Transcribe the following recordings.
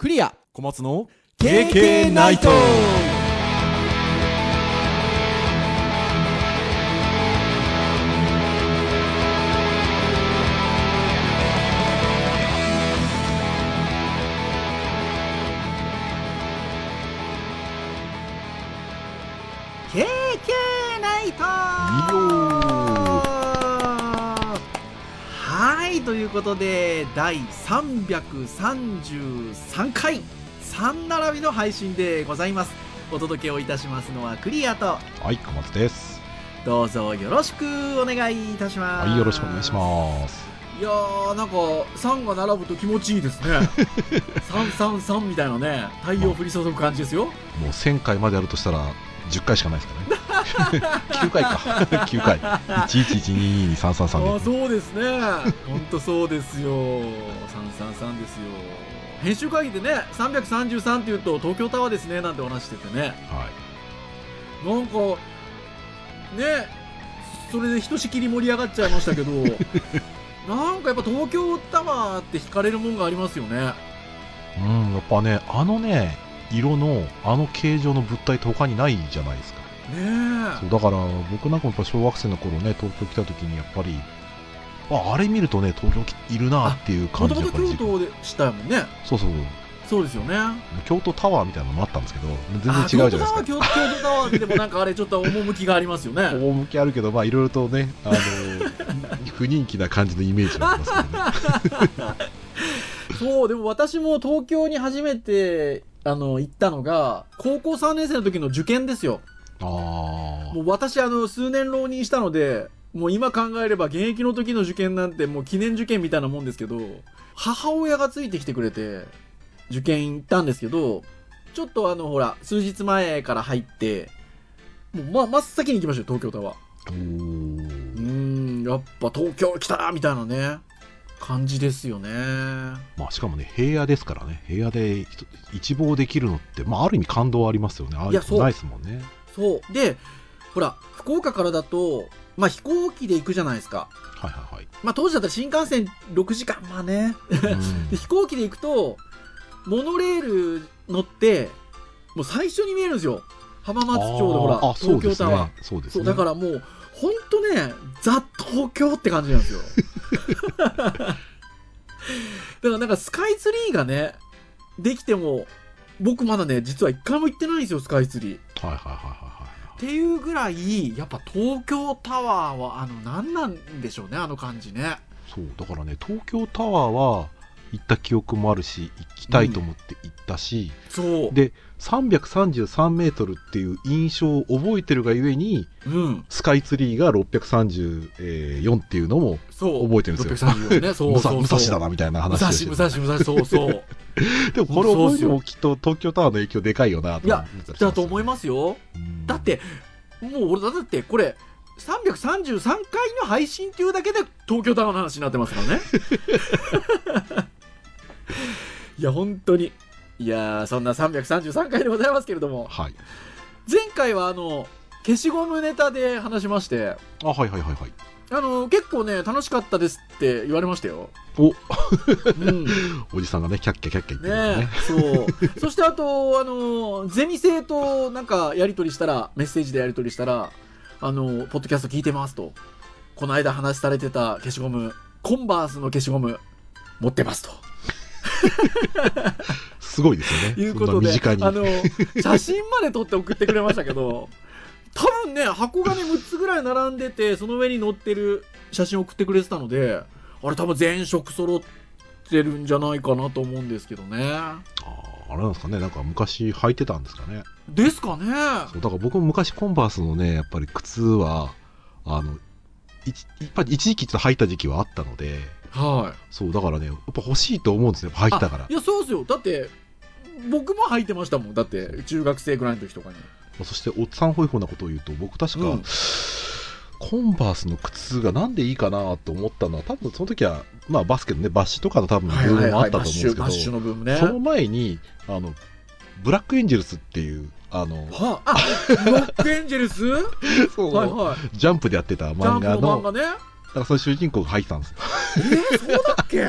クリア。小松の KK ナイトことで第333回3並びの配信でございます。お届けをいたしますのはクリアとはい小松です。どうぞよろしくお願いいたします。はいよろしくお願いします。いやーなんか3が並ぶと気持ちいいですね。333みたいなね太陽降り注ぐ感じですよ。もう1000回までやるとしたら10回しかないですからね9回か。9回。11122333あそうですね。本当そうですよ。333ですよ。編集会議でね333っていうと東京タワーですねなんてお話しててね。はい。なんかねそれでひとしきり盛り上がっちゃいましたけど なんかやっぱ東京タワーって惹かれるもんがありますよね。うんやっぱねあのね色のあの形状の物体って他にないじゃないですか。ねそうだから僕なんかもやっぱ小学生の頃ね東京来た時にやっぱりああれ見るとね東京いるなっていうも感ともとじやっぱり京都でしたもんね。そうそう。そうですよね。京都タワーみたいなのもあったんですけど全あ然違うじゃないですか。京都タワーでもなんかあれちょっと趣がありますよね。趣あるけどまあいろいろとねあの 不人気な感じのイメージがありますけどね。そうでも私も東京に初めてあの行ったのが高校3年生の時の受験ですよ。あもう私あの数年浪人したのでもう今考えれば現役の時の受験なんてもう記念受験みたいなもんですけど母親がついてきてくれて受験行ったんですけどちょっとあのほら数日前から入ってもう、ま、真っ先に行きましたよ東京タワー。ー。ーんやっぱ東京来たなみたいなね感じですよね。まあしかもね平野ですからね。平野で一一望できるのってまあある意味感動ありますよね。ああいういやそう。のないですもんねそう。でほら福岡からだとまあ飛行機で行くじゃないですか。はいはいはい。まあ当時だったら新幹線6時間まあね。うん。で飛行機で行くとモノレール乗ってもう最初に見えるんですよ。浜松町でほら東京タワー。ね。そうですそうねだからもうほんとねザ東京って感じなんですよ。だからなんかスカイツリーがねできても僕まだね実は一回も行ってないんですよスカイツリー。はいはいはいはいはいっていうぐらいやっぱ東京タワーはあの何なんでしょうねあの感じね。そうだからね東京タワーは行った記憶もあるし行きたいと思って行ったし、そう。で333メートルっていう印象を覚えてるがゆえにうん。スカイツリーが634っていうのもそう。覚えてるんですよ。634ね。そうそうそう。武蔵だなみたいな武話をして蔵武蔵武蔵そうそう でもこれ覚えてもきっと東京タワーの影響でかいよなといやだと思いまますよ。すだってもう俺だってこれ333回の配信っていうだけで東京タワーの話になってますからね。いや本当に。いやーそんな333回でございますけれども。はい。前回はあの消しゴムネタで話しまして。あはいはいはいはいあの結構ね楽しかったですって言われましたよ。お。うん。おじさんがねキャッキャキャッキャ言ってね。ねそう。そしてあとあのゼミ生となんかやり取りしたらメッセージでやり取りしたらあのポッドキャスト聞いてますと。この間話されてた消しゴムコンバースの消しゴム持ってますと。すごいですよね。いうことであの写真まで撮って送ってくれましたけど多分ね箱がね6つぐらい並んでて その上に載ってる写真を送ってくれてたのであれ多分全色揃ってるんじゃないかなと思うんですけどね。あーあれなんですかねなんか昔履いてたんですかね。ですかね。そうだから僕も昔コンバースのねやっぱり靴はあのいっぱり一時期ちょっと履いた時期はあったのではい。そうだからねやっぱ欲しいと思うんですよ履いてたから。あいやそうですよ。だって僕も履いてましたもん。だって中学生ぐらいの時とかにそしておっさんホイホイなことを言うと僕確か、うん。コンバースの靴がなんでいいかなと思ったのは多分その時は、まあ、バスケのねバッシュとかの多分ブームもあったと思うんですけど、その前にあのブラックエンジェルスっていうあのはあブラックエンジェルス？そう。はいはい。ジャンプでやってた漫画のの漫画ね。だからその主人公が入ってたんですよ。えー、そうだっけ？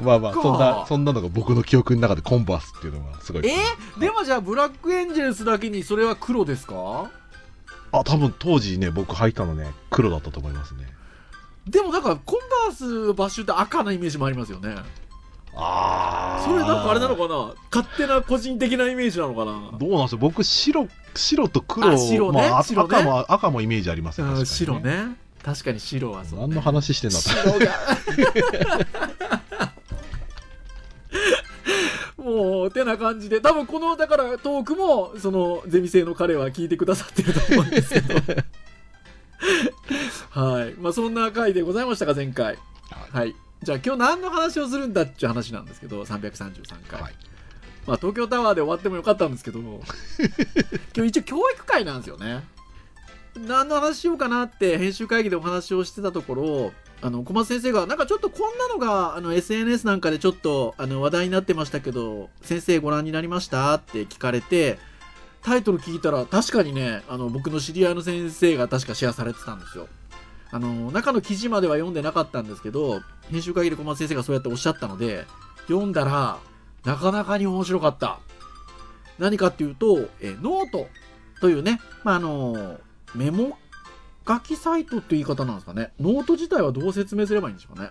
まあまあ、かそんな、そんなのが僕の記憶の中でコンバースっていうのがすごい。え？ーでもじゃあブラックエンジェルスだけにそれは黒ですか？あ、多分当時ね、僕履いたのね、黒だったと思いますね。でもなんかコンバースのバッシュって赤なイメージもありますよね。あそれなんかあれなのかな？勝手な個人的なイメージなのかな？どうなんですよ。僕白白と黒あ白ね。まあ、赤も赤もイメージありますよ、うん確かに白ね確かに白はそう、ね、何の話してんだと。白が。もうてな感じで。多分このだからトークもそのゼミ生の彼は聞いてくださってると思うんですけど。はい。まあそんな回でございましたか前回。はい。じゃあ今日何の話をするんだっていう話なんですけど333回、はい。まあ東京タワーで終わってもよかったんですけど 今日一応教育会なんですよね何の話しようかなって編集会議でお話をしてたところあの小松先生がなんかちょっとこんなのがあの SNS なんかでちょっとあの話題になってましたけど先生ご覧になりましたって聞かれてタイトル聞いたら確かにねあの僕の知り合いの先生が確かシェアされてたんですよ。あの中の記事までは読んでなかったんですけど編集会議で小松先生がそうやっておっしゃったので読んだらなかなかに面白かった。何かっていうとえノートというね、まあ、あのメモ書きサイトっていう言い方なんですかね。ノート自体はどう説明すればいいんでしょうね。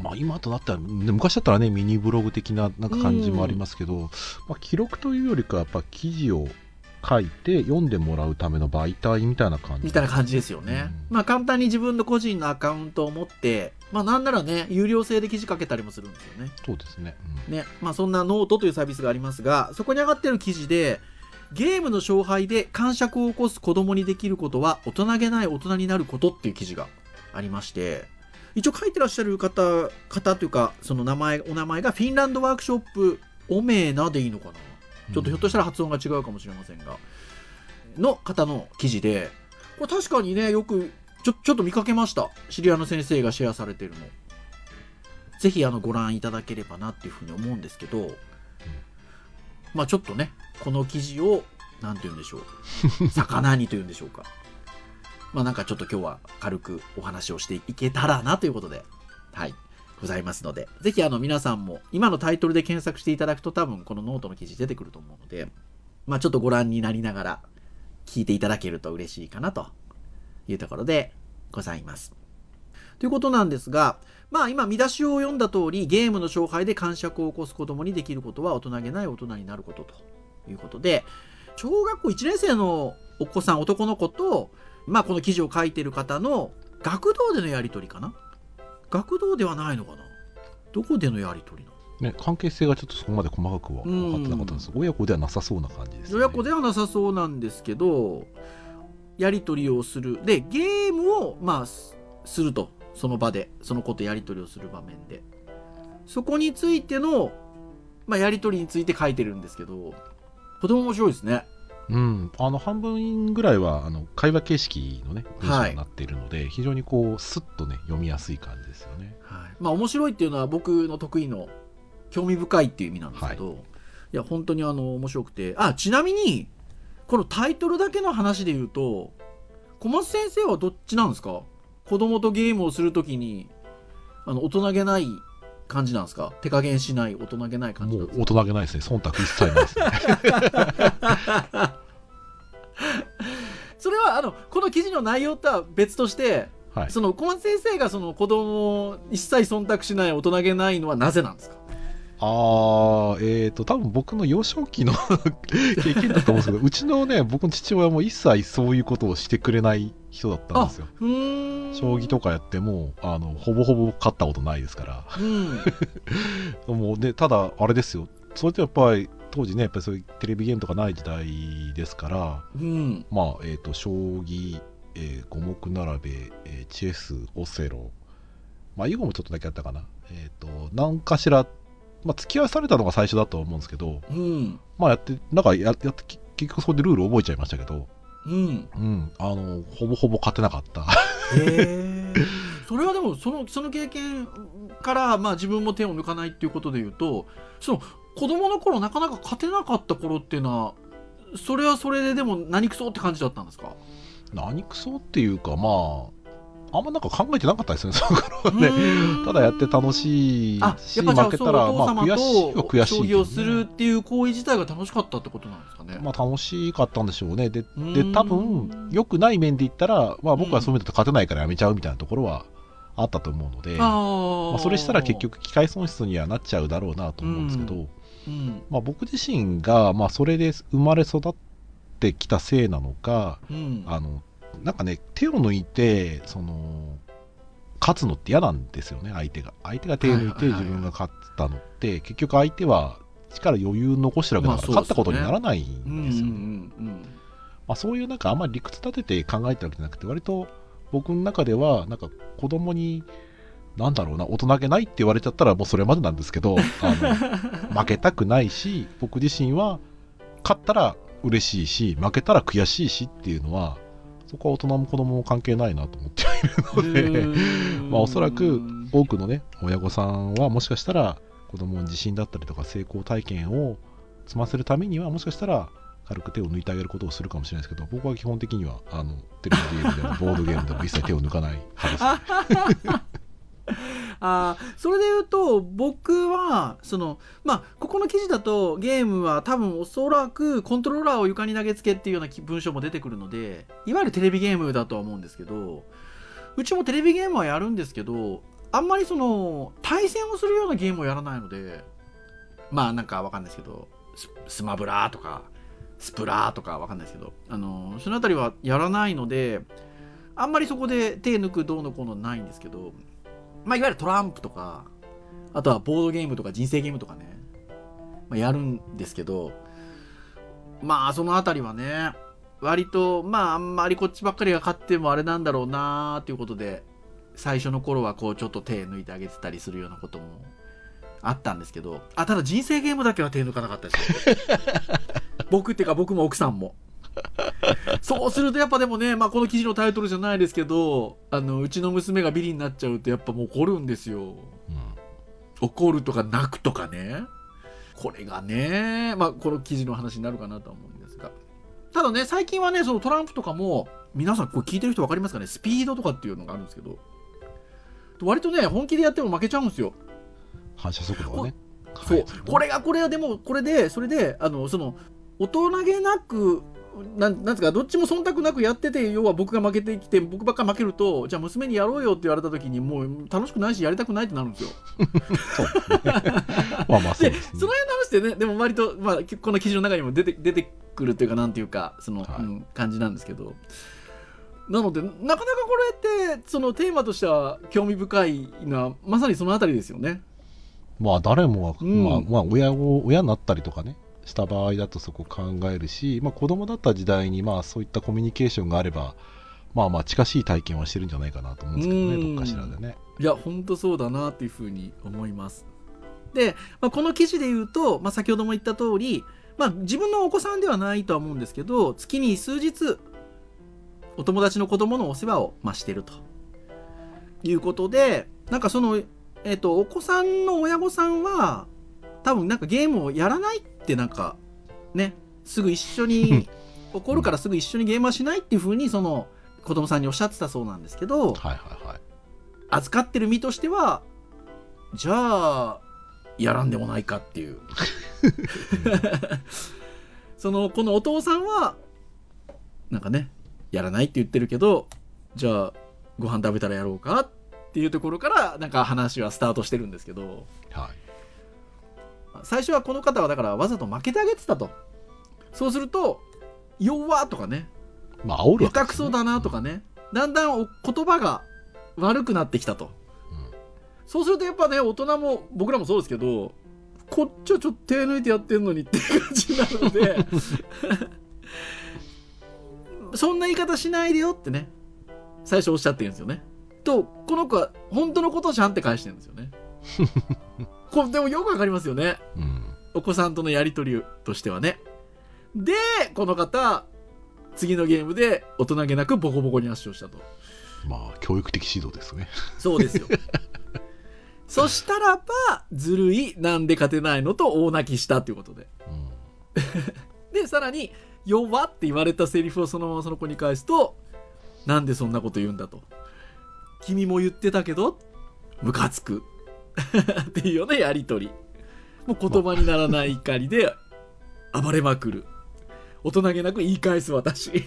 まあ、今となったら、ね昔だったらね、ミニブログ的ななんか感じもありますけど、まあ、記録というよりかは、やっぱ記事を書いて読んでもらうための媒体みたいな感じ。みたいな感じですよね、うん。まあ簡単に自分の個人のアカウントを持ってまあなんならね有料制で記事書けたりもするんですよね。そうですね。うん。ね、まあそんなノートというサービスがありますが、そこに上がってる記事で、ゲームの勝敗で癇癪を起こす子供にできることは大人げない大人になることっていう記事がありまして、一応書いてらっしゃる方、方というか、その名前、お名前がフィンランドワークショップオメーナでいいのかな？ちょっとひょっとしたら発音が違うかもしれませんが、の方の記事で、これ確かにね、よく、ちょ、ちょっと見かけました。知り合いの先生がシェアされてるの。ぜひあのご覧いただければなっていうふうに思うんですけど、まあちょっとね、この記事を、なんて言うんでしょう。魚にというんでしょうか。まあなんかちょっと今日は軽くお話をしていけたらなということで、はい、ございますので、ぜひあの皆さんも今のタイトルで検索していただくと多分このノートの記事出てくると思うので、まあちょっとご覧になりながら聞いていただけると嬉しいかなというところでございます。ということなんですが、まあ今見出しを読んだ通り、ゲームの勝敗で感触を起こす子供にできることは大人げない大人になることということで、小学校1年生のお子さん、男の子と、まあこの記事を書いてる方の学童でのやりとりかな？学童ではないのかな？どこでのやりとりなの？ね、関係性がちょっとそこまで細かくは分かってなかったんです親子ではなさそうな感じです、ね。親子ではなさそうなんですけど、やりとりをする。で、ゲームを、まあ、すすると。その場で、その子とやりとりをする場面で。そこについての、まあ、やりとりについて書いてるんですけど、とても面白いですね。うん、あの半分ぐらいはあの会話形式のね文はい章になっているので、非常にこうスッとね読みやすい感じですよね。はい。まあ、面白いっていうのは僕の得意の興味深いっていう意味なんですけど、い、や、本当にあの、面白くて。あ、ちなみに、このタイトルだけの話で言うと、小松先生はどっちなんですか？子供とゲームをするときに、あの、大人げない感じなんですか？手加減しない、大人げない感じもう大人げないですね忖度一切ないですね。それは、あの、この記事の内容とは別として、はい。その小松先生がその子供を一切忖度しない、大人げないのはなぜなんですか？あー、えーと、多分僕の幼少期の 経験だと思うんですけど、うちのね、僕の父親も一切そういうことをしてくれない人だったんですよ。将棋とかやっても、あの、ほぼほぼ勝ったことないですから。うん。もうね、ただ、あれですよ。それってやっぱり、当時ね、やっぱりそういうテレビゲームとかない時代ですから、うん。まあ、えっ、と、将棋、えー五目並べ、えーチェス、オセロ、まあ、囲碁もちょっとだけやったかな。えっ、と、何かしら、まあ、付き合わされたのが最初だと思うんですけど、うん。まあ、やって、なんかや、やって、き結局それでルール覚えちゃいましたけど、うん。うん、あの、ほぼほぼ勝てなかった。へえ。それはでも、その、その経験から、まあ自分も手を抜かないっていうことで言うと、その、子供の頃なかなか勝てなかった頃っていうのは、それはそれででも何くそって感じだったんですか？何クソっていうか、まあ、あんまなんか考えてなかったですね、その頃はね。うんただやって楽しいあし、負けたら、まあ悔しいはと悔しいね、将棋をするっていう行為自体が楽しかったってことなんですかね。まあ楽しかったんでしょうね。で、うんで多分、良くない面で言ったら、まあ僕はそういうのと勝てないからやめちゃうみたいなところはあったと思うので、あまーあそれしたら結、局機械損失にはなっちゃうだろうなと思うんですけど、うんまあ僕自身が、まあそれで生まれ育ってきたせいなのか、うん、あの、なんかね、手を抜いて、その、勝つのって嫌なんですよね、相手が。相手が手を抜いて自分が勝ったのって、結局相手は力余裕残してるわけだから、まあ勝ったことにならないうんですよね。うんまあ、そういうなんかあんまり理屈立てて考えてるわけじゃなくて、割と僕の中では、なんか子供に、なんだろうな、大人げないって言われちゃったらもうそれまでなんですけど、あの負けたくないし、僕自身は勝ったら嬉しいし、負けたら悔しいしっていうのは、そこは大人も子供も関係ないなと思ってはいるので、うんまあおそらく多くのね、親御さんはもしかしたら子供に自信だったりとか成功体験を積ませるためには、もしかしたら軽く手を抜いてあげることをするかもしれないですけど、僕は基本的にはあのテレビゲームでもボードゲームでも一切手を抜かない派です、ね。あそれで言うと僕はそのまあここの記事だとゲームは多分おそらくコントローラーを床に投げつけっていうような文章も出てくるのでいわゆるテレビゲームだとは思うんですけどうちもテレビゲームはやるんですけどあんまりその対戦をするようなゲームをやらないのでまあなんかわかんないですけどスマブラとかスプラとかわかんないですけどあのそのあたりはやらないのであんまりそこで手抜くどうのこうのないんですけどまあ、いわゆるトランプとか、あとはボードゲームとか人生ゲームとかね、まあ、やるんですけど、まあ、そのあたりはね、割と、まあ、あんまりこっちばっかりが勝ってもあれなんだろうなーっていうことで、最初の頃はこう、ちょっと手抜いてあげてたりするようなこともあったんですけど、あ、ただ人生ゲームだけは手抜かなかったですよ。僕っていうか僕も奥さんも。そうするとやっぱでもね、まあ、この記事のタイトルじゃないですけどあのうちの娘がビリになっちゃうとやっぱもう怒るんですよ。うん。怒るとか泣くとかね。これがねまあこの記事の話になるかなとは思うんですが。ただね最近はねそのトランプとかも皆さんこれ聞いてる人分かりますかね？スピードとかっていうのがあるんですけど。割とね本気でやっても負けちゃうんですよ。反射速度がね。そう、はいこれがこれはでもこれでそれであのその大人げなくなんなんつうかどっちも忖度なくやってて要は僕が負けてきて僕ばっか負けるとじゃあ娘にやろうよって言われた時にもう楽しくないしやりたくないってなるんですよ。まあまあそうでですね。その辺の話ってねでも割と、まあ、この記事の中にも出て出てくるというかなんていうかその、はい。うん感じなんですけど。なのでなかなかこれってそのテーマとしては興味深いのはまさにそのあたりですよね。まあ誰もが、うん。まあ、まあ親を親になったりとかねした場合だとそこ考えるし、まあ、子供だった時代にまあそういったコミュニケーションがあればまあまあ近しい体験はしてるんじゃないかなと思うんですけどねうん。どっかしらでね。いや、本当そうだなっていうふうに思います。で、まあ、この記事で言うと、まあ、先ほども言った通り、まあ、自分のお子さんではないとは思うんですけど、月に数日、お友達の子供のお世話を、まあ、してると。いうことで、なんかその、えっ、と、お子さんの親御さんは、多分なんかゲームをやらないってなんか、ね、すぐ一緒に、怒るからすぐ一緒にゲームはしないっていうふうに、その、子供さんにおっしゃってたそうなんですけど、はいはいはい。預かってる身としてはじゃあやらんでもないかっていう。そのこのお父さんはなんかねやらないって言ってるけどじゃあご飯食べたらやろうかっていうところからなんか話はスタートしてるんですけど。はい最初はこの方はだからわざと負けてあげてたと。そうすると弱とかね。まあ煽るわけ下手くそだなとかね。だんだんお言葉が悪くなってきたと。うん。そうするとやっぱね大人も僕らもそうですけどこっちはちょっと手抜いてやってんのにっていう感じになるので。そんな言い方しないでよってね。最初おっしゃってるんですよね。とこの子は本当のことをちゃんって返してるんですよね これでもよくわかりますよね。うん。お子さんとのやり取りとしてはね。でこの方次のゲームで大人げなくボコボコに圧勝したと。まあ教育的指導ですね。そうですよ。そしたらばずるいなんで勝てないのと大泣きしたということで。うん。でさらに「弱」って言われたセリフをそのままその子に返すとなんでそんなこと言うんだと。君も言ってたけど、ムカつく。っていうようなやりとり。もう言葉にならない怒りで暴れまくる。大人げなく言い返す私。い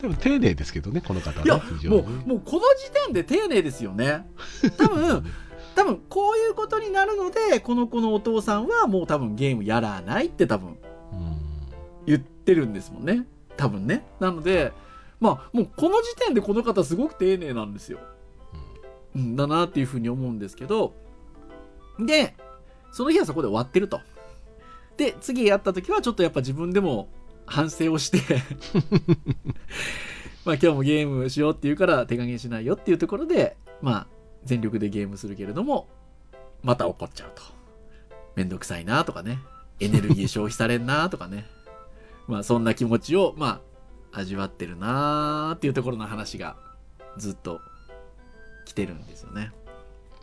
でも丁寧ですけどね、この方は、やね。非、常もう、にもうこの時点で丁寧ですよね。多分、多分こういうことになるので、この子のお父さんはもう多分ゲームやらないって多分うん言ってるんですもんね。多分ね。なので、まあ、もうこの時点でこの方すごく丁寧なんですよ。ん、だなっていうふうに思うんですけど、で、その日はそこで終わってると。で、次やった時はちょっとやっぱ自分でも反省をして、まあ今日もゲームしようって言うから手加減しないよっていうところで、まあ全力でゲームするけれども、また怒っちゃうと。めんどくさいなとかね。エネルギー消費されんなとかね。まあそんな気持ちを、まあ味わってるなーっていうところの話がずっと来てるんですよね。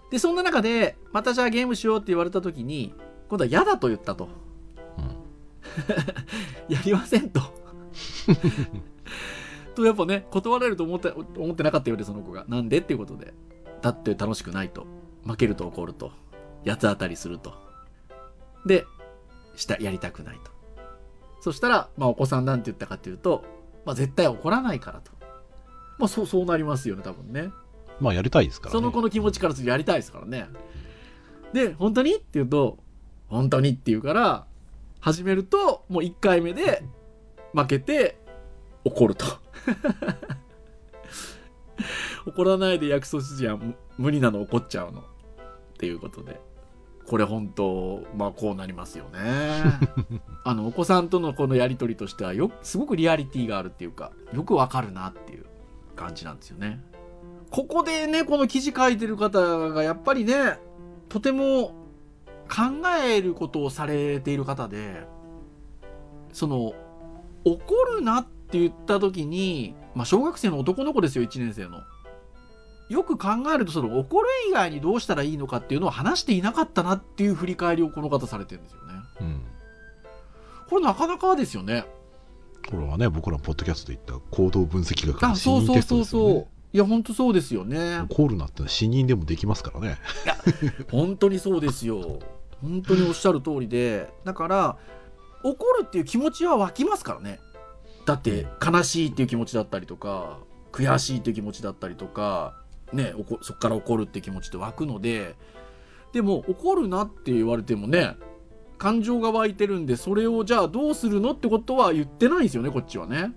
で、そんな中で、またじゃあゲームしようって言われた時に、今度は嫌だと言ったと。やりませんと。と、やっぱね、断られると思って、思ってなかったようで、その子が。なんでっていうことで。だって楽しくないと。負けると怒ると。八つ当たりすると。で、した、やりたくないと。そしたら、まあお子さんなんて言ったかっていうと、まあ絶対怒らないからと。まあそう、そうなりますよね、多分ね。まあ、やりたいですからね。その子の気持ちからするとやりたいですからね。で、本当にって言うと、本当にって言うから、始めると、もう1回目で負けて怒ると。怒らないで約束じゃん無理なの怒っちゃうの。っていうことで。これ本当、まあこうなりますよね。あの、お子さんとのこのやりとりとしてはよ、すごくリアリティがあるっていうか、よくわかるなっていう感じなんですよね。ここでね、この記事書いてる方がやっぱりね、とても考えることをされている方で、その、怒るなって言った時に、まあ小学生の男の子ですよ、1年生の。よく考えると、その怒る以外にどうしたらいいのかっていうのを話していなかったなっていう振り返りをこの方されてるんですよね。うん。これなかなかですよね。これはね、僕らのポッドキャストで言った行動分析学のあ、死そうそう人テストそうそうですよね。。いや、ほんとそうですよね。怒るなってのは死人でもできますからね。本当にそうですよ。本当におっしゃる通りで、だから、怒るっていう気持ちは湧きますからね。だって、悲しいっていう気持ちだったりとか、悔しいっていう気持ちだったりとか、ね、そこから怒るっていう気持ちって湧くので、でも、怒るなって言われてもね、感情が湧いてるんで、それをじゃあどうするのってことは言ってないんですよね、こっちはね。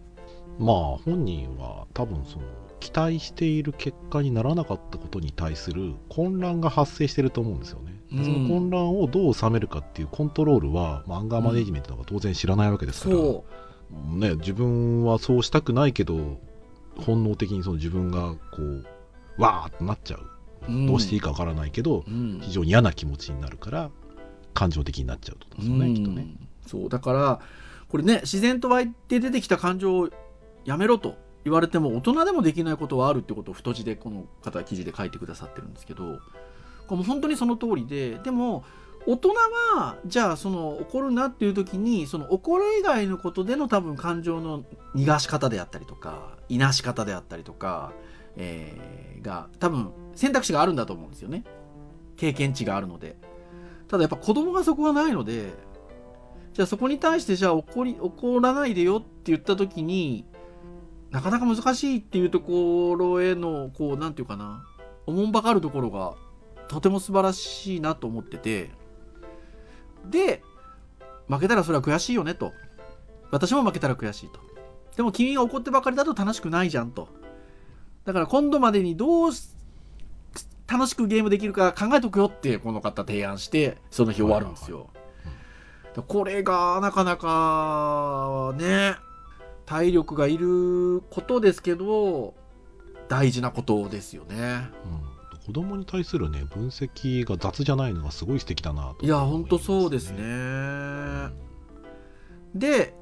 まあ、本人は多分その、期待している結果にならなかったことに対する混乱が発生してると思うんですよね。でうんその混乱をどう収めるかっていうコントロールは、まあアンガーマネジメントとか当然知らないわけですから、そね、自分はそうしたくないけど、本能的にその自分がこう、わーってなっちゃう。う。んどうしていいかわからないけど、うん非常に嫌な気持ちになるから、感情的になっちゃうとですよね、きっとね。うんそうだからこれね自然と湧いて出てきた感情をやめろと言われても大人でもできないことはあるってことを太字でこの方は記事で書いてくださってるんですけどこれも本当にその通りででも大人はじゃあその怒るなっていう時にその怒る以外のことでの多分感情の逃がし方であったりとかいなし方であったりとか、えーが多分選択肢があるんだと思うんですよね。経験値があるので。ただやっぱ子供がそこがないのでじゃあそこに対してじゃあ怒り怒らないでよって言った時になかなか難しいっていうところへのこうなんていうかな。おもんばかるところがとても素晴らしいなと思ってて。で負けたらそれは悔しいよねと。私も負けたら悔しいと。でも君が怒ってばかりだと楽しくないじゃんと。だから今度までにどうし楽しくゲームできるか考えとくよってこの方提案してその日終わるんですよ、これがなかなかね体力がいることですけど大事なことですよね。うん、子供に対するね分析が雑じゃないのがすごい素敵だなといや本当そうですね。で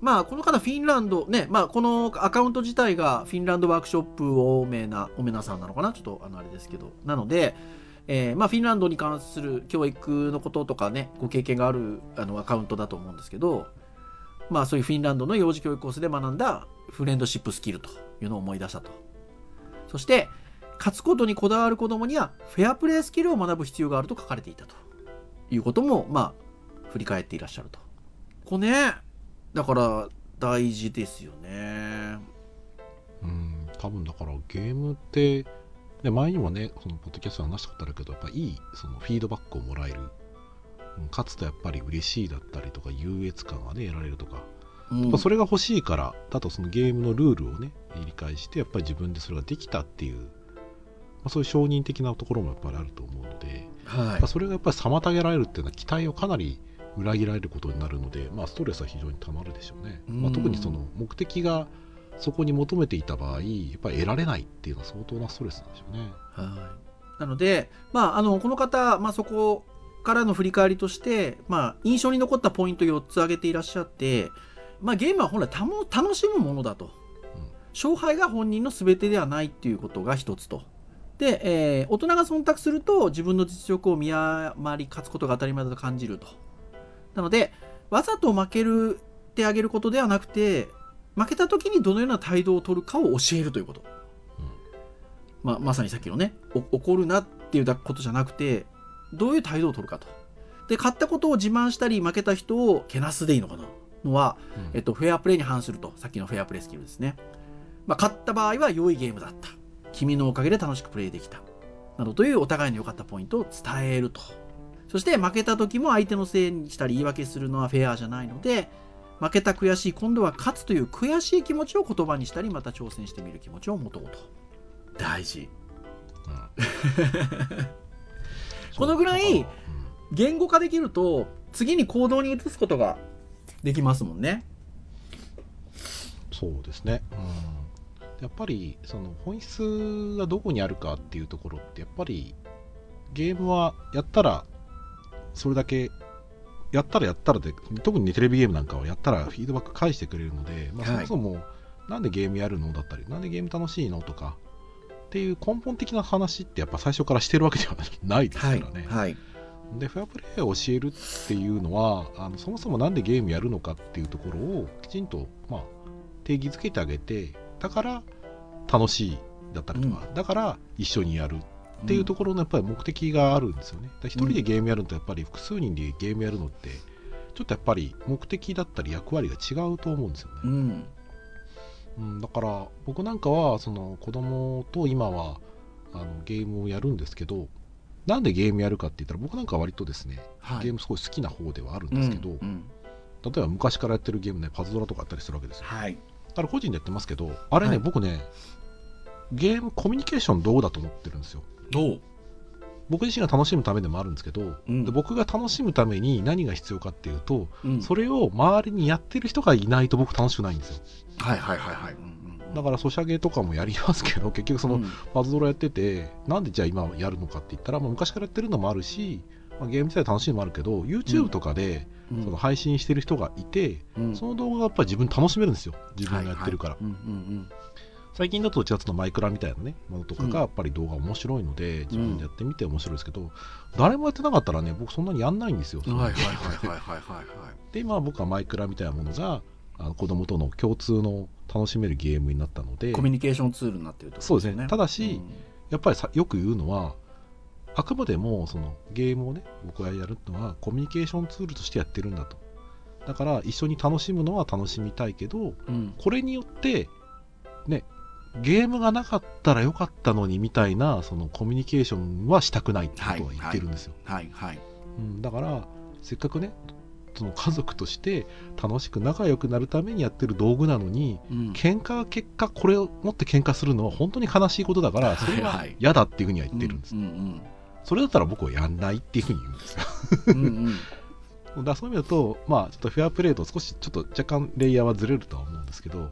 まあこの方フィンランドねまあこのアカウント自体がフィンランドワークショップオメナオメナさんなのかな？ちょっとあのあれですけど。なのでえーまあ、フィンランドに関する教育のこととかねご経験があるあのアカウントだと思うんですけどまあそういうフィンランドの幼児教育コースで学んだフレンドシップスキルというのを思い出したと。そして、勝つことにこだわる子供にはフェアプレースキルを学ぶ必要があると書かれていたということもまあ振り返っていらっしゃると。これねだから大事ですよね。うん多分だからゲームってで前にもねそのポッドキャスト話したことあるけどやっぱいいそのフィードバックをもらえる勝つとやっぱり嬉しいだったりとか優越感がね得られるとか、うん。それが欲しいからだとそのゲームのルールをね理解してやっぱり自分でそれができたっていう、まあ、そういう承認的なところもやっぱりあると思うので、やはっぱそれがやっぱり妨げられるっていうのは期待をかなり裏切られることになるので、まあ、ストレスは非常にたまるでしょうね、まあ、うん特にその目的がそこに求めていた場合やっぱり得られないっていうのは相当なストレスなんでしょうね。はい、なので、まあ、あのこの方、まあ、そこからの振り返りとして、まあ、印象に残ったポイント4つ挙げていらっしゃって、まあ、ゲームは本来たも楽しむものだと、勝敗が本人の全てではないっていうことが一つと。で、えー大人が忖度すると自分の実力を見誤り勝つことが当たり前だと感じると。なのでわざと負けるってあげることではなくて負けた時にどのような態度を取るかを教えるということ。まあ、まさにさっきのねお怒るなっていうことじゃなくてどういう態度を取るかと。で勝ったことを自慢したり負けた人をけなすでいいのかなのは、うん。えっと、フェアプレーに反すると。さっきのフェアプレースキルですね、まあ、勝った場合は良いゲームだった。君のおかげで楽しくプレイできた。などというお互いの良かったポイントを伝えると。そして負けた時も相手のせいにしたり言い訳するのはフェアじゃないので負けた悔しい今度は勝つという悔しい気持ちを言葉にしたりまた挑戦してみる気持ちを持とうと。大事。うん このぐらい言語化できると次に行動に移すことができますもんね。そうですね、うん、やっぱりその本質がどこにあるかっていうところってやっぱりゲームはやったらそれだけやったらやったらで特にねテレビゲームなんかはやったらフィードバック返してくれるので、まあ、そはい。もそもなんでゲームやるのだったりなんでゲーム楽しいのとかっていう根本的な話ってやっぱ最初からしてるわけではないですからね、はいでフェアプレーを教えるっていうのはあのそもそもなんでゲームやるのかっていうところをきちんと、まあ、定義づけてあげてだから楽しいだったりとか、だから一緒にやるっていうところのやっぱり目的があるんですよね。一人でゲームやるのとやっぱり複数人でゲームやるのってちょっとやっぱり目的だったり役割が違うと思うんですよね。うんうん、だから僕なんかはその子供と今はあのゲームをやるんですけどなんでゲームやるかって言ったら僕なんかは割とですねはい。ゲームすごい好きな方ではあるんですけど、うんうん。例えば昔からやってるゲームねパズドラとかあったりするわけですよ。はい。だから個人でやってますけどあれね、はい。僕ねゲームコミュニケーションどうだと思ってるんですよ。どう？僕自身が楽しむためでもあるんですけど、うん。で僕が楽しむために何が必要かっていうと、うん。それを周りにやってる人がいないと僕楽しくないんですよ。はいはいはいはい。うんうんだからソシャゲとかもやりますけど結局その、うん。パズドラやっててなんでじゃあ今やるのかって言ったら、まあ、昔からやってるのもあるし、まあ、ゲーム自体楽しいのもあるけど YouTube とかでうん。その配信してる人がいて、うん。その動画がやっぱり自分楽しめるんですよ。自分がやってるから、はいはい。うんうん最近だと1月のマイクラみたいなねものとかうん。がやっぱり動画面白いので、自分でやってみて面白いですけど誰もやってなかったらね僕そんなにやんないんですよ、うんはいはいはいはいはい。はいで今僕はマイクラみたいなものがあの子供との共通の楽しめるゲームになったのでコミュニケーションツールになってるとそうですね。ただし、うんやっぱりさよく言うのはあくまでもそのゲームをね僕がやるのはコミュニケーションツールとしてやってるんだと。だから一緒に楽しむのは楽しみたいけどうん。これによってねゲームがなかったらよかったのにみたいなそのコミュニケーションはしたくないってことは言ってるんですよ、はいはい。うん、だからせっかくねその家族として楽しく仲良くなるためにやってる道具なのにうん。喧嘩が結果これを持って喧嘩するのは本当に悲しいことだからそれははいはい嫌だっていうふうには言ってるんです、うんうん。それだったら僕はやんないっていうふうに言うんですよ。うんうんうん。だからそういう意味だとまあちょっとフェアプレーと少しちょっと若干レイヤーはずれるとは思うんですけど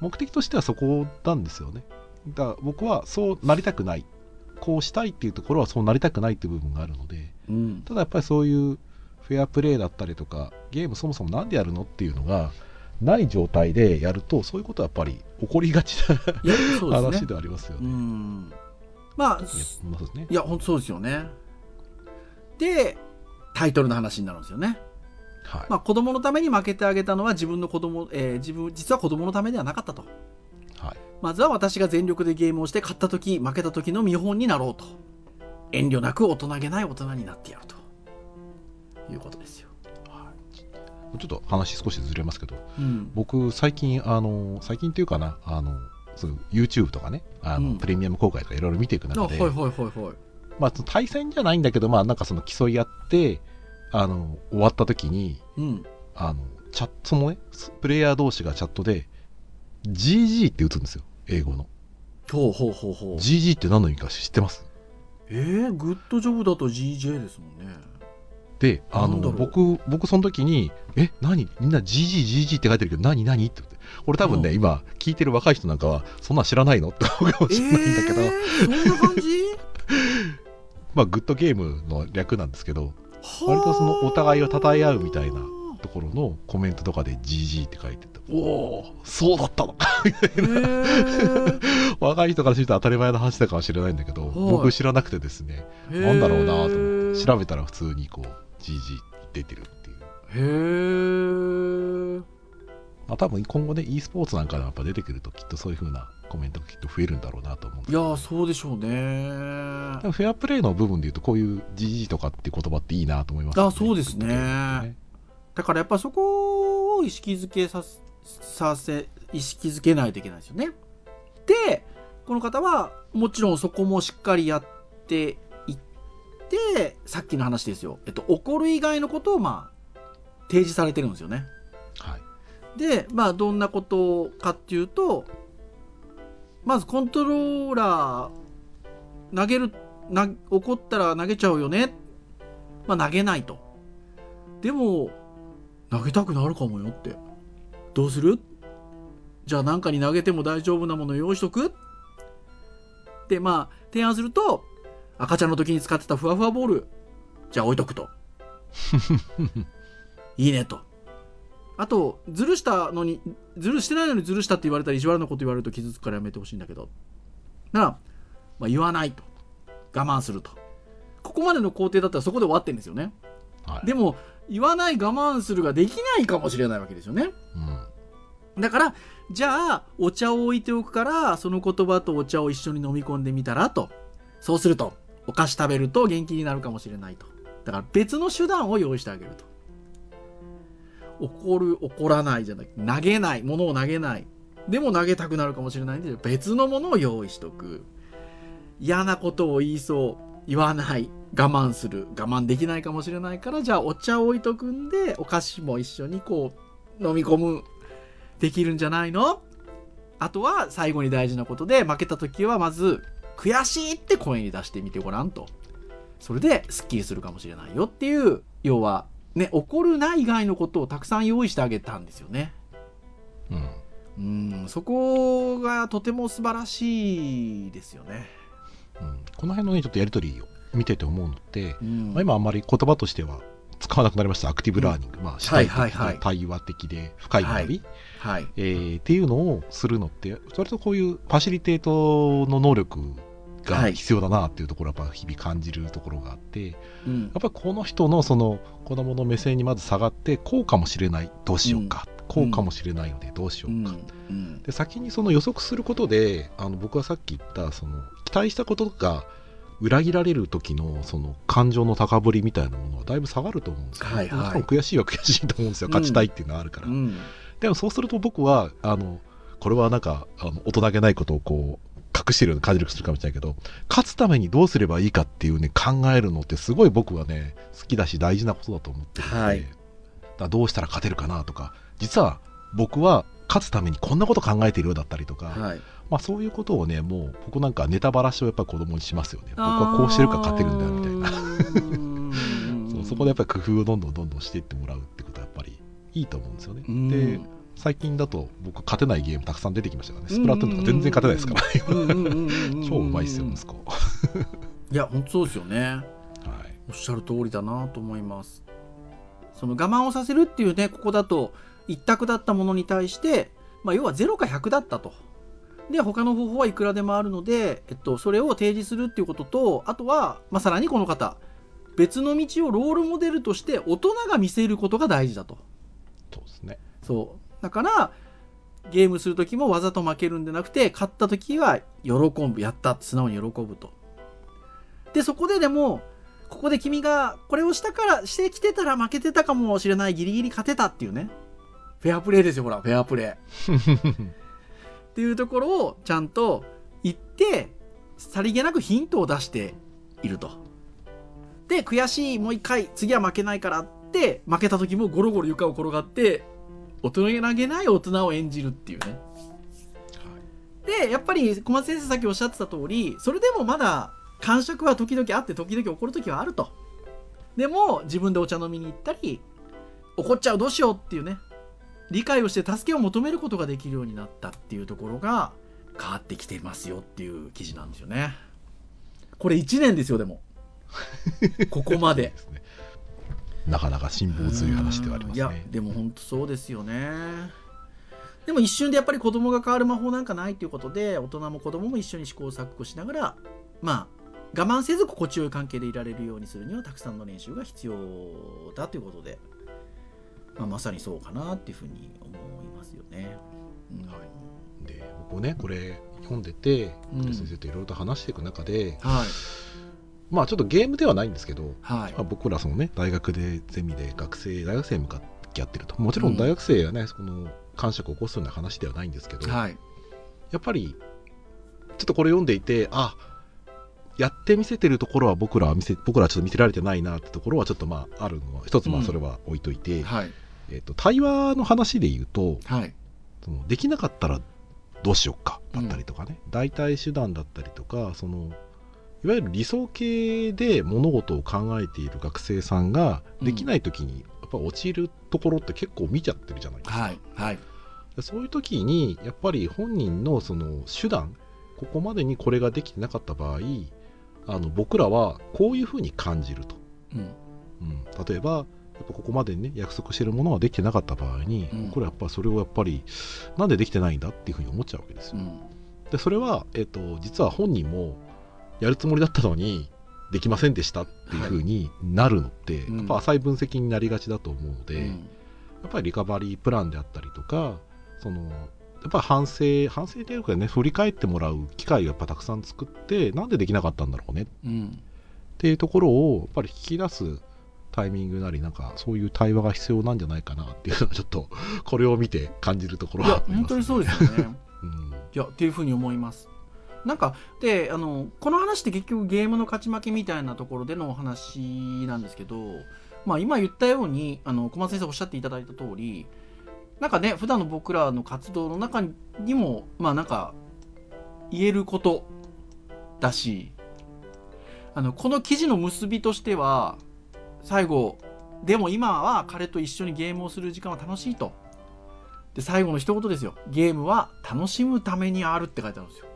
目的としてはそこなんですよね。だから僕はそうなりたくない。こうしたいっていうところはそうなりたくないっていう部分があるのでうん。ただやっぱりそういうフェアプレーだったりとかゲームそもそもなんでやるのっていうのがない状態でやるとそういうことはやっぱり起こりがちなね。話ではありますようね。ん。まあいや本当そうですよね。でタイトルの話になるんですよねはい。まあ子供のために負けてあげたのは自分の子供、えー自分実は子供のためではなかったと。はい。まずは私が全力でゲームをして勝った時負けた時の見本になろうと。遠慮なく大人げない大人になってやると。いうことですよ、ちょっと話少しずれますけどうん、僕最近あの最近っていうかなあのそう YouTube とかねあの、うん。プレミアム公開とかいろいろ見ていく中で、対戦じゃないんだけど、まあ、なんかその競い合ってあの終わった時にうん。あのチャットそのねプレイヤー同士がチャットで GG って打つんですよ英語の。ほうほうほうほう。GG って何の意味か知ってます？えー、グッドジョブだと GJ ですもんね。であの僕僕その時に「え何？みんな GGGG って書いてるけど何？何?」って言って。俺多分ね、うん。今聞いてる若い人なんかはそんなん知らないの？って思うかもしれないんだけど、えー、そんな感じ？まあグッドゲームの略なんですけど割とそのお互いを称え合うみたいなところのコメントとかで GG って書いてておおそうだったのか。へー。若い人からすると当たり前の話だかもしれないんだけど、はい。僕知らなくてですねなんだろうなと思って調べたら普通にこう GG 出てるっていう。へえまあ、多分今後ね e スポーツなんかでやっぱ出てくるときっとそういう風なコメントがきっと増えるんだろうなと思うんですいやーそうでしょうね。でもフェアプレーの部分でいうとこういう GG とかって言葉っていいなと思います、あそうですね。だからやっぱそこを意識づけさすさせ意識づけないといけないですよね。でこの方はもちろんそこもしっかりやっていってさっきの話ですよ、えっと、怒る以外のことをまあ提示されてるんですよね。はいでまあどんなことかっていうとまずコントローラー投げるな怒ったら投げちゃうよね。まあ投げないと。でも投げたくなるかもよって。どうする？じゃあ何かに投げても大丈夫なもの用意しとく？でまあ提案すると赤ちゃんの時に使ってたふわふわボールじゃあ置いとくと。いいねとあと、ずるしたのに、ずるしてないのにずるしたって言われたら意地悪なこと言われると傷つくからやめてほしいんだけど。なら、まあ、言わないと。我慢すると。ここまでの工程だったらそこで終わってんですよね。はいでも、言わない我慢するができないかもしれないわけですよね。うんだから、じゃあ、お茶を置いておくから、その言葉とお茶を一緒に飲み込んでみたらと。そうすると、お菓子食べると元気になるかもしれないと。だから別の手段を用意してあげると。怒る、怒らないじゃなくて、投げない、物を投げない。でも投げたくなるかもしれないんで、別のものを用意しとく。嫌なことを言いそう、言わない、我慢する、我慢できないかもしれないから、じゃあお茶を置いとくんで、お菓子も一緒にこう、飲み込む。できるんじゃないの？あとは最後に大事なことで負けた時はまず悔しいって声に出してみてごらんと。それですっきりするかもしれないよっていう要はね怒るな以外のことをたくさん用意してあげたんですよね。うん。うんそこがとても素晴らしいですよね。うん。この辺のねちょっとやり取りを見てて思うのって、うん。まあ、今あんまり言葉としては使わなくなりました。アクティブラーニング、まあ主体的はいはいはい。で対話的で深い学び、はい。えーっていうのをするのって割とこういうファシリテートの能力が必要だなっていうところはやっぱ日々感じるところがあって、やうん。っぱりこの人のその子供の目線にまず下がってこうかもしれない。どうしようか、こうかもしれないのでどうしよううん。か、うん。で先にその予測することであの僕はさっき言ったその期待したことが裏切られる時のその感情の高ぶりみたいなものはだいぶ下がると思うんですよ、ねはいはい。もちろん悔しいは悔しいと思うんですよ。うん。勝ちたいっていうのはあるから、うん。でもそうすると僕はあのこれはなんかあの大人げないことをこう隠してるような感じがするかもしれないけど勝つためにどうすればいいかっていうね考えるのってすごい僕はね好きだし大事なことだと思ってるので、はい。だどうしたら勝てるかなとか実は僕は勝つためにこんなこと考えているようだったりとか、はい。まあ、そういうことをねもう僕なんかネタばらしをやっぱり子供にしますよね。僕はこうしてるから勝てるんだよみたいな。な そうそこでやっぱり工夫をどんどんどんどんしていってもらうってことはやっぱりいいと思うんですよね、で最近だと僕勝てないゲームたくさん出てきましたからねスプラトゥーンとか全然勝てないですから。超うまいですよ息子。はいや本当そうですよね。い。おっしゃる通りだなと思います。その我慢をさせるっていうねここだと一択だったものに対して、まあ、要は0か100だったと。で他の方法はいくらでもあるので、えっと、それを提示するっていうこととあとは、まあ、さらにこの方別の道をロールモデルとして大人が見せることが大事だと。そうですね。そうだからゲームする時もわざと負けるんじゃなくて勝った時は喜ぶやったって素直に喜ぶと。でそこででもここで君がこれをしたからしてきてたら負けてたかもしれないギリギリ勝てたっていうね。フェアプレーですよほらフェアプレー っていうところをちゃんと言ってさりげなくヒントを出していると。で悔しいもう一回次は負けないからって負けた時もゴロゴロ床を転がって大人げない大人を演じるっていうね。でやっぱり小松先生さっきおっしゃってた通りそれでもまだ感触は時々あって時々起こる時はあると。でも自分でお茶飲みに行ったり怒っちゃうどうしようっていうね。理解をして助けを求めることができるようになったっていうところが変わってきてますよっていう記事なんですよね。これ1年ですよでも。ここまでなかなか辛抱強い話ではありますね。いやでも本当そうですよね。でも一瞬でやっぱり子供が変わる魔法なんかないということで大人も子供も一緒に試行錯誤しながらまあ我慢せず心地よい関係でいられるようにするにはたくさんの練習が必要だということで、まあ、まさにそうかなっていうふうに思いますよね。うん。はい。で僕ねこれ読んでて、うん。先生といろいろと話していく中で、はいまあちょっとゲームではないんですけど、はい。まあ、僕らそのね大学でゼミで学生大学生向かってやってると。もちろん大学生はね、その感触を起こすような話ではないんですけど、はい。やっぱりちょっとこれ読んでいてあやってみせてるところは僕らは見せ僕らはちょっと見せられてないなってところはちょっとまああるのは一つまうん。あそれは置いといて、はい。えっと対話の話で言うとはい。そのできなかったらどうしようかだったりとかね、代替手段だったりとかそのいわゆる理想系で物事を考えている学生さんができない時にやっぱ陥るところって結構見ちゃってるじゃないですか、はいはい。でそういう時にやっぱり本人のその手段ここまでにこれができてなかった場合あの僕らはこういうふうに感じると、うん。うん、例えばやっぱここまでにね約束してるものができてなかった場合に、うん。僕らやっぱそれをやっぱりなんでできてないんだっていうふうに思っちゃうわけですよ、うん。でそれは、えっと実は本人もやるつもりだったのにできませんでしたっていうふうになるのって、うん。やっぱ浅い分析になりがちだと思うので、うん。やっぱりリカバリープランであったりとかそのやっぱり反省反省というかね振り返ってもらう機会をやっぱたくさん作ってなんでできなかったんだろうねっうん。ていうところをやっぱり引き出すタイミングなりなんかそういう対話が必要なんじゃないかなっていうのはちょっとこれを見て感じるところいやがあります本当にそうですよね。うん。いやっていうふうに思いますなんかであのこの話って結局ゲームの勝ち負けみたいなところでのお話なんですけど、まあ、今言ったようにあの小松先生おっしゃっていただいた通りなんかね普段の僕らの活動の中にもまあなんか言えることだしあのこの記事の結びとしては最後でも今は彼と一緒にゲームをする時間は楽しいと。で最後の一言ですよ。ゲームは楽しむためにあるって書いてあるんですよ。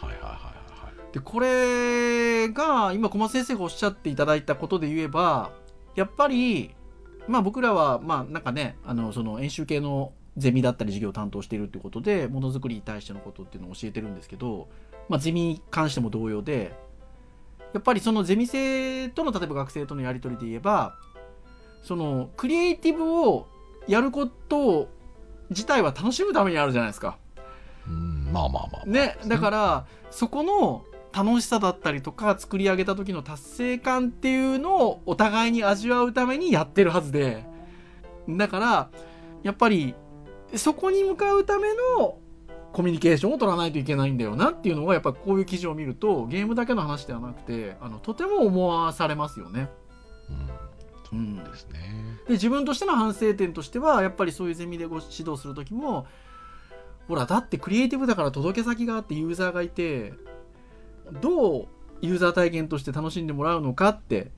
はいはいはいはいでこれが今小松先生がおっしゃっていただいたことで言えばやっぱりまあ僕らはまあなんかねあのその演習系のゼミだったり授業を担当しているということでものづくりに対してのことっていうのを教えてるんですけど、まあ、ゼミに関しても同様でやっぱりそのゼミ生との例えば学生とのやり取りで言えばそのクリエイティブをやること自体は楽しむためにあるじゃないですか。うんまあまあまあ、ね、だからそこの楽しさだったりとか作り上げた時の達成感っていうのをお互いに味わうためにやってるはずで。だからやっぱりそこに向かうためのコミュニケーションを取らないといけないんだよなっていうのがやっぱこういう記事を見るとゲームだけの話ではなくてあのとても思わされますよね。うんうん。そうですね。で自分としての反省点としてはやっぱりそういうゼミでご指導する時もほらだってクリエイティブだから届け先があってユーザーがいてどうユーザー体験として楽しんでもらうのかって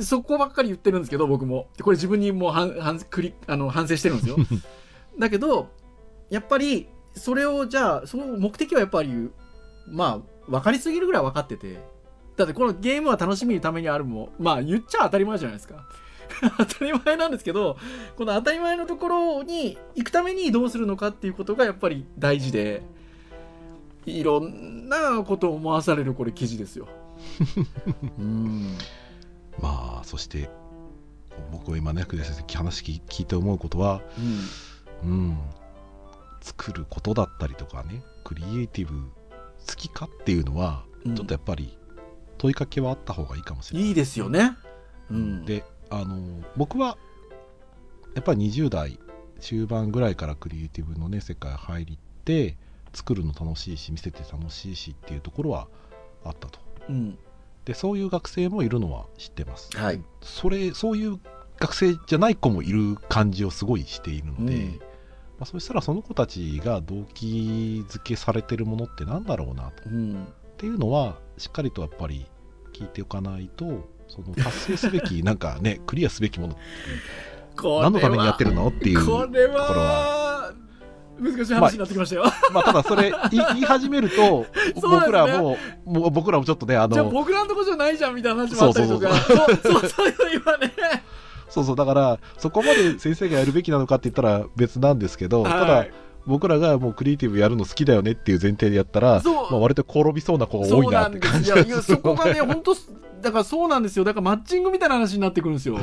そこばっかり言ってるんですけど僕も。でこれ自分にもう反反クリあの反省してるんですよ。だけどやっぱりそれをじゃあその目的はやっぱりまあ分かりすぎるぐらい分かってて。だってこのゲームは楽しみのためにあるもまあ言っちゃ当たり前じゃないですか 当たり前なんですけどこの当たり前のところに行くためにどうするのかっていうことがやっぱり大事でいろんなことを思わされるこれ記事ですよ。うんまあそして僕は今ね久世先生話聞いて思うことはうん作ることだったりとかねクリエイティブ好きかっていうのはうんちょっとやっぱり問いかけはあった方がいいかもしれない、いいですよね。うん。であの僕はやっぱり20代中盤ぐらいからクリエイティブのね世界入って作るの楽しいし見せて楽しいしっていうところはあったと。うん。でそういう学生もいるのは知ってます、はい。それそういう学生じゃない子もいる感じをすごいしているので、うん。まあ、そしたらその子たちが動機づけされてるものってなんだろうなと。うん。っていうのはしっかりとやっぱり聞いておかないとその達成すべきなんかね クリアすべきものこ何のためにやってるのっていうとここれろはは、難しい話になってきましたよ。まあただそれ 言い始めると僕らももう僕らもちょっとねあじゃあの僕らのとこじゃないじゃんみたいな話もあったりとか。そうそうそう今ね。そうそうだからそこまで先生がやるべきなのかって言ったら別なんですけど、ただはい僕らがもうクリエイティブやるの好きだよねっていう前提でやったら、まあ、割と転びそうな子が多そいうなって感じがするよ。いやそこがね本当だからそうなんですよ。だからマッチングみたいな話になってくるんですよ、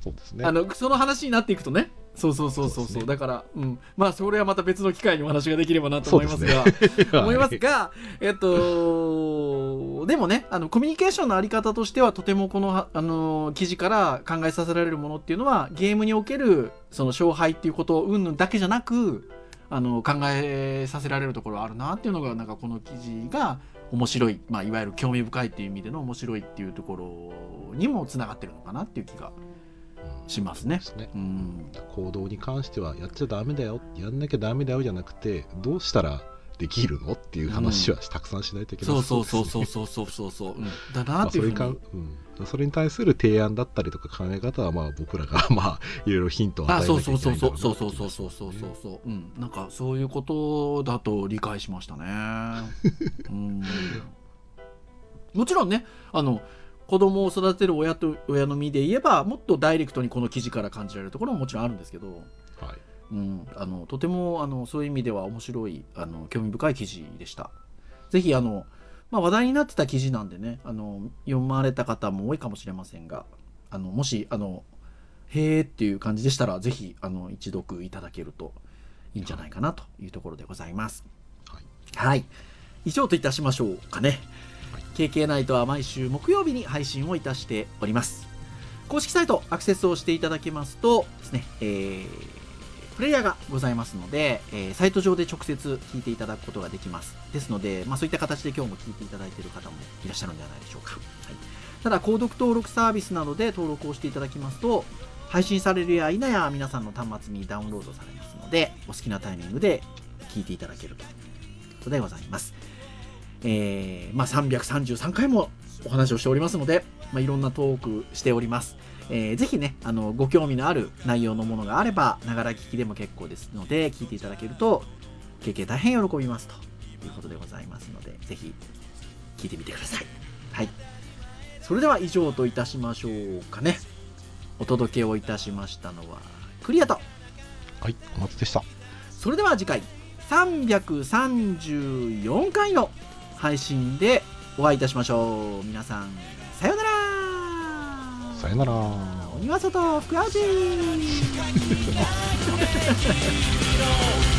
そうですね。あのその話になっていくとね。そうそうそうそうそう。ね。だから、うん、まあそれはまた別の機会にお話ができればなと思いますが。は思いますが、えっと、でもね、あの、コミュニケーションのあり方としては、とてもこの、はあの、記事から考えさせられるものっていうのは、ゲームにおける、その勝敗っていうこと云々だけじゃなく、あの、考えさせられるところあるなっていうのが、なんかこの記事が面白い、まあ、いわゆる興味深いっていう意味での面白いっていうところにもつながってるのかなっていう気がしますね。すねうん。行動に関してはやっちゃダメだよやんなきゃダメだよじゃなくてどうしたらできるのっていう話はたくさんしないといけない、そうそうそうそうそうそうそうそう、うん、だまあなっていうふうに。それにかうん、それに対する提案だったりとか考え方はまあ僕らが まあいろいろヒントを与えあなきゃいうけそそうないんだろなそうそう。そうそうそうそうそうそうそう。うんなんかそういうことだと理解しましたね。うん。もちろんねあの子供を育てる親と親の身で言えばもっとダイレクトにこの記事から感じられるところももちろんあるんですけど、はい。うん、あのとてもあのそういう意味では面白いあの興味深い記事でした。ぜひあの、まあ、話題になってた記事なんでねあの読まれた方も多いかもしれませんがあのもしあのへーっていう感じでしたらぜひあの一読いただけるといいんじゃないかなというところでございます。はい。はい。以上といたしましょうかね、KK ナイトは毎週木曜日に配信をいたしております。公式サイトアクセスをしていただけますとですね、えープレイヤーがございますので、えーサイト上で直接聞いていただくことができます。ですので、まあ、そういった形で今日も聞いていただいている方もいらっしゃるんではないでしょうか。はい、ただ、購読登録サービスなどで登録をしていただきますと、配信されるや否や皆さんの端末にダウンロードされますので、お好きなタイミングで聞いていただけるということでございます。えーまあ、333回もお話をしておりますので、まあ、いろんなトークしております。えーぜひね、あの、ご興味のある内容のものがあれば、ながら聞きでも結構ですので、聞いていただけると、経験大変喜びますということでございますので、ぜひ、聞いてみてください。はい。それでは以上といたしましょうかね。お届けをいたしましたのは、クリアと、はいお待ちでしたそれでは次回334回の配信でお会いいたしましょう皆さんさよなら。お庭外福味